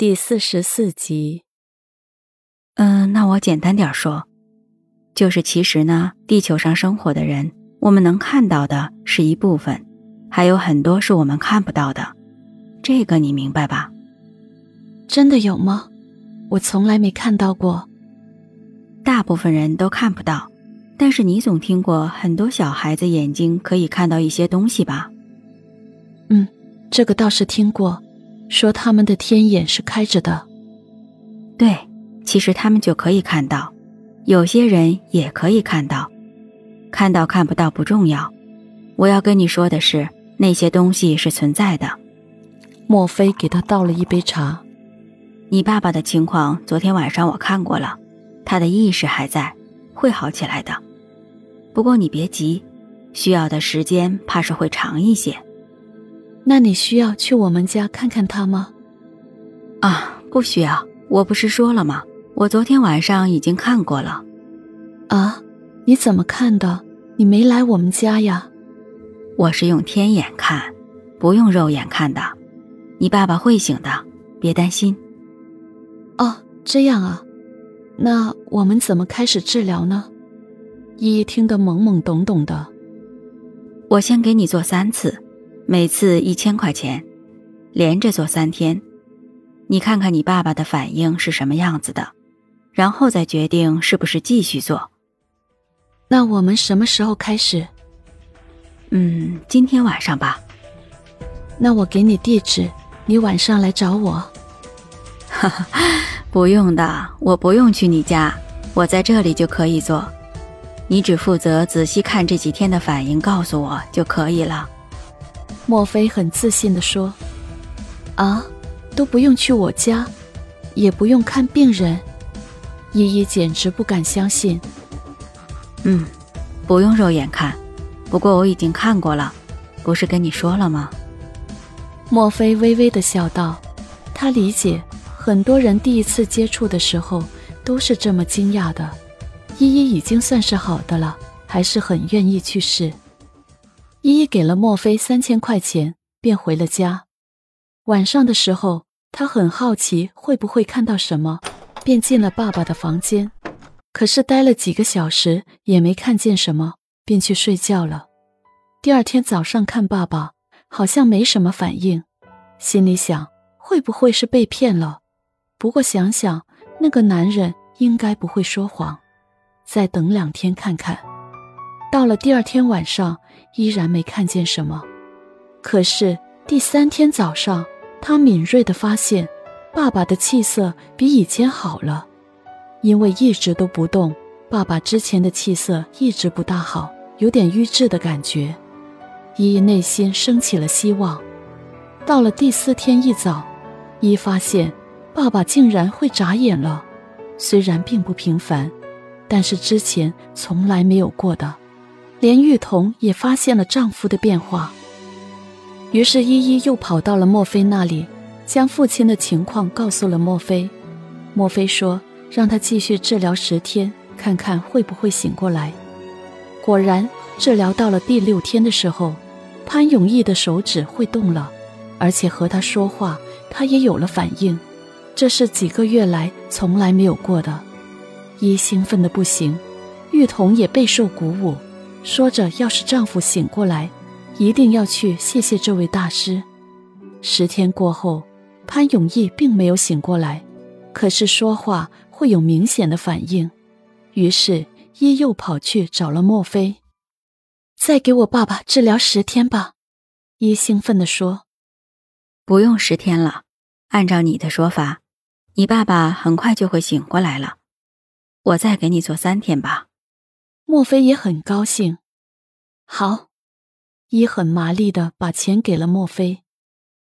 第四十四集。嗯，那我简单点说，就是其实呢，地球上生活的人，我们能看到的是一部分，还有很多是我们看不到的。这个你明白吧？真的有吗？我从来没看到过。大部分人都看不到，但是你总听过很多小孩子眼睛可以看到一些东西吧？嗯，这个倒是听过，说他们的天眼是开着的。对，其实他们就可以看到，有些人也可以看到，看到看不到不重要。我要跟你说的是，那些东西是存在的。莫非给他倒了一杯茶。你爸爸的情况，昨天晚上我看过了，他的意识还在，会好起来的。不过你别急，需要的时间怕是会长一些。那你需要去我们家看看他吗？啊，不需要。我不是说了吗？我昨天晚上已经看过了。啊，你怎么看的？你没来我们家呀？我是用天眼看，不用肉眼看的。你爸爸会醒的，别担心。哦，这样啊，那我们怎么开始治疗呢？依依听得懵懵懂懂的。我先给你做三次，每次一千块钱，连着做三天，你看看你爸爸的反应是什么样子的，然后再决定是不是继续做。那我们什么时候开始？嗯，今天晚上吧。那我给你地址，你晚上来找我。哈哈，不用的，我不用去你家，我在这里就可以做。你只负责仔细看这几天的反应，告诉我就可以了。莫非很自信地说：“啊，都不用去我家，也不用看病人。”依依简直不敢相信。嗯，不用肉眼看，不过我已经看过了，不是跟你说了吗？莫非微微的笑道：“他理解。”很多人第一次接触的时候都是这么惊讶的，依依已经算是好的了，还是很愿意去试。依依给了莫非三千块钱，便回了家。晚上的时候，他很好奇会不会看到什么，便进了爸爸的房间。可是待了几个小时也没看见什么，便去睡觉了。第二天早上看爸爸，好像没什么反应，心里想会不会是被骗了。不过想想，那个男人应该不会说谎，再等两天看看。到了第二天晚上，依然没看见什么。可是第三天早上，他敏锐地发现，爸爸的气色比以前好了。因为一直都不动，爸爸之前的气色一直不大好，有点瘀滞的感觉。依依内心升起了希望。到了第四天一早，依发现。爸爸竟然会眨眼了，虽然并不频繁，但是之前从来没有过的。连玉彤也发现了丈夫的变化。于是依依又跑到了莫非那里，将父亲的情况告诉了莫非。莫非说让他继续治疗十天，看看会不会醒过来。果然，治疗到了第六天的时候，潘永义的手指会动了，而且和他说话，他也有了反应。这是几个月来从来没有过的，一兴奋的不行，玉彤也备受鼓舞，说着要是丈夫醒过来，一定要去谢谢这位大师。十天过后，潘永义并没有醒过来，可是说话会有明显的反应，于是一又跑去找了莫非，再给我爸爸治疗十天吧。一兴奋地说：“不用十天了，按照你的说法。”你爸爸很快就会醒过来了，我再给你做三天吧。莫非也很高兴。好，伊很麻利的把钱给了莫非。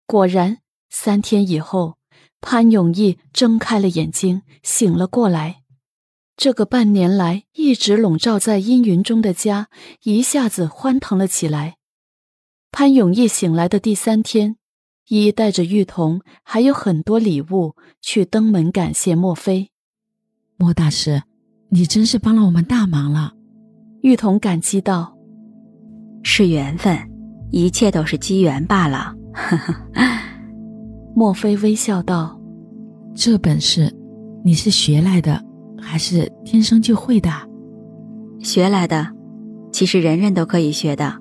果然，三天以后，潘永义睁开了眼睛，醒了过来。这个半年来一直笼罩在阴云中的家，一下子欢腾了起来。潘永义醒来的第三天。依带着玉童，还有很多礼物去登门感谢莫非。莫大师，你真是帮了我们大忙了。玉彤感激道：“是缘分，一切都是机缘罢了。”莫非微笑道：“这本事你是学来的，还是天生就会的？学来的，其实人人都可以学的，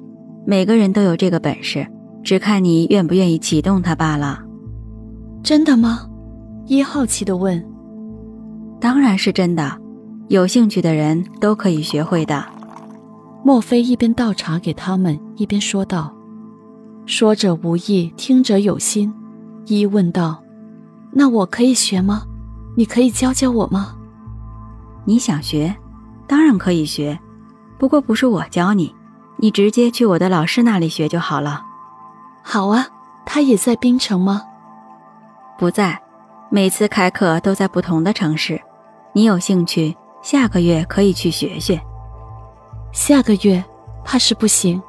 每个人都有这个本事，只看你愿不愿意启动它罢了。真的吗？一好奇的问。当然是真的，有兴趣的人都可以学会的。莫非一边倒茶给他们，一边说道：“说者无意，听者有心。”一问道：“那我可以学吗？你可以教教我吗？”你想学，当然可以学，不过不是我教你，你直接去我的老师那里学就好了。好啊，他也在槟城吗？不在，每次开课都在不同的城市。你有兴趣，下个月可以去学学。下个月怕是不行，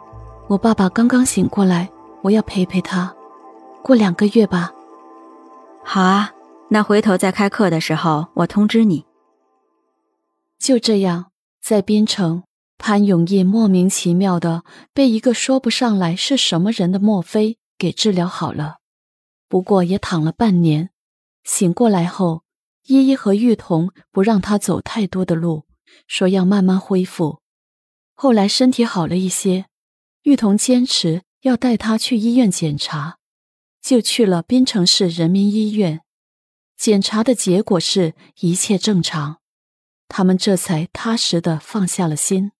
我爸爸刚刚醒过来，我要陪陪他。过两个月吧。好啊，那回头再开课的时候我通知你。就这样，在边城，潘永业莫名其妙的被一个说不上来是什么人的墨菲给治疗好了。不过也躺了半年，醒过来后，依依和玉彤不让他走太多的路，说要慢慢恢复。后来身体好了一些，玉彤坚持要带他去医院检查，就去了槟城市人民医院。检查的结果是一切正常，他们这才踏实的放下了心。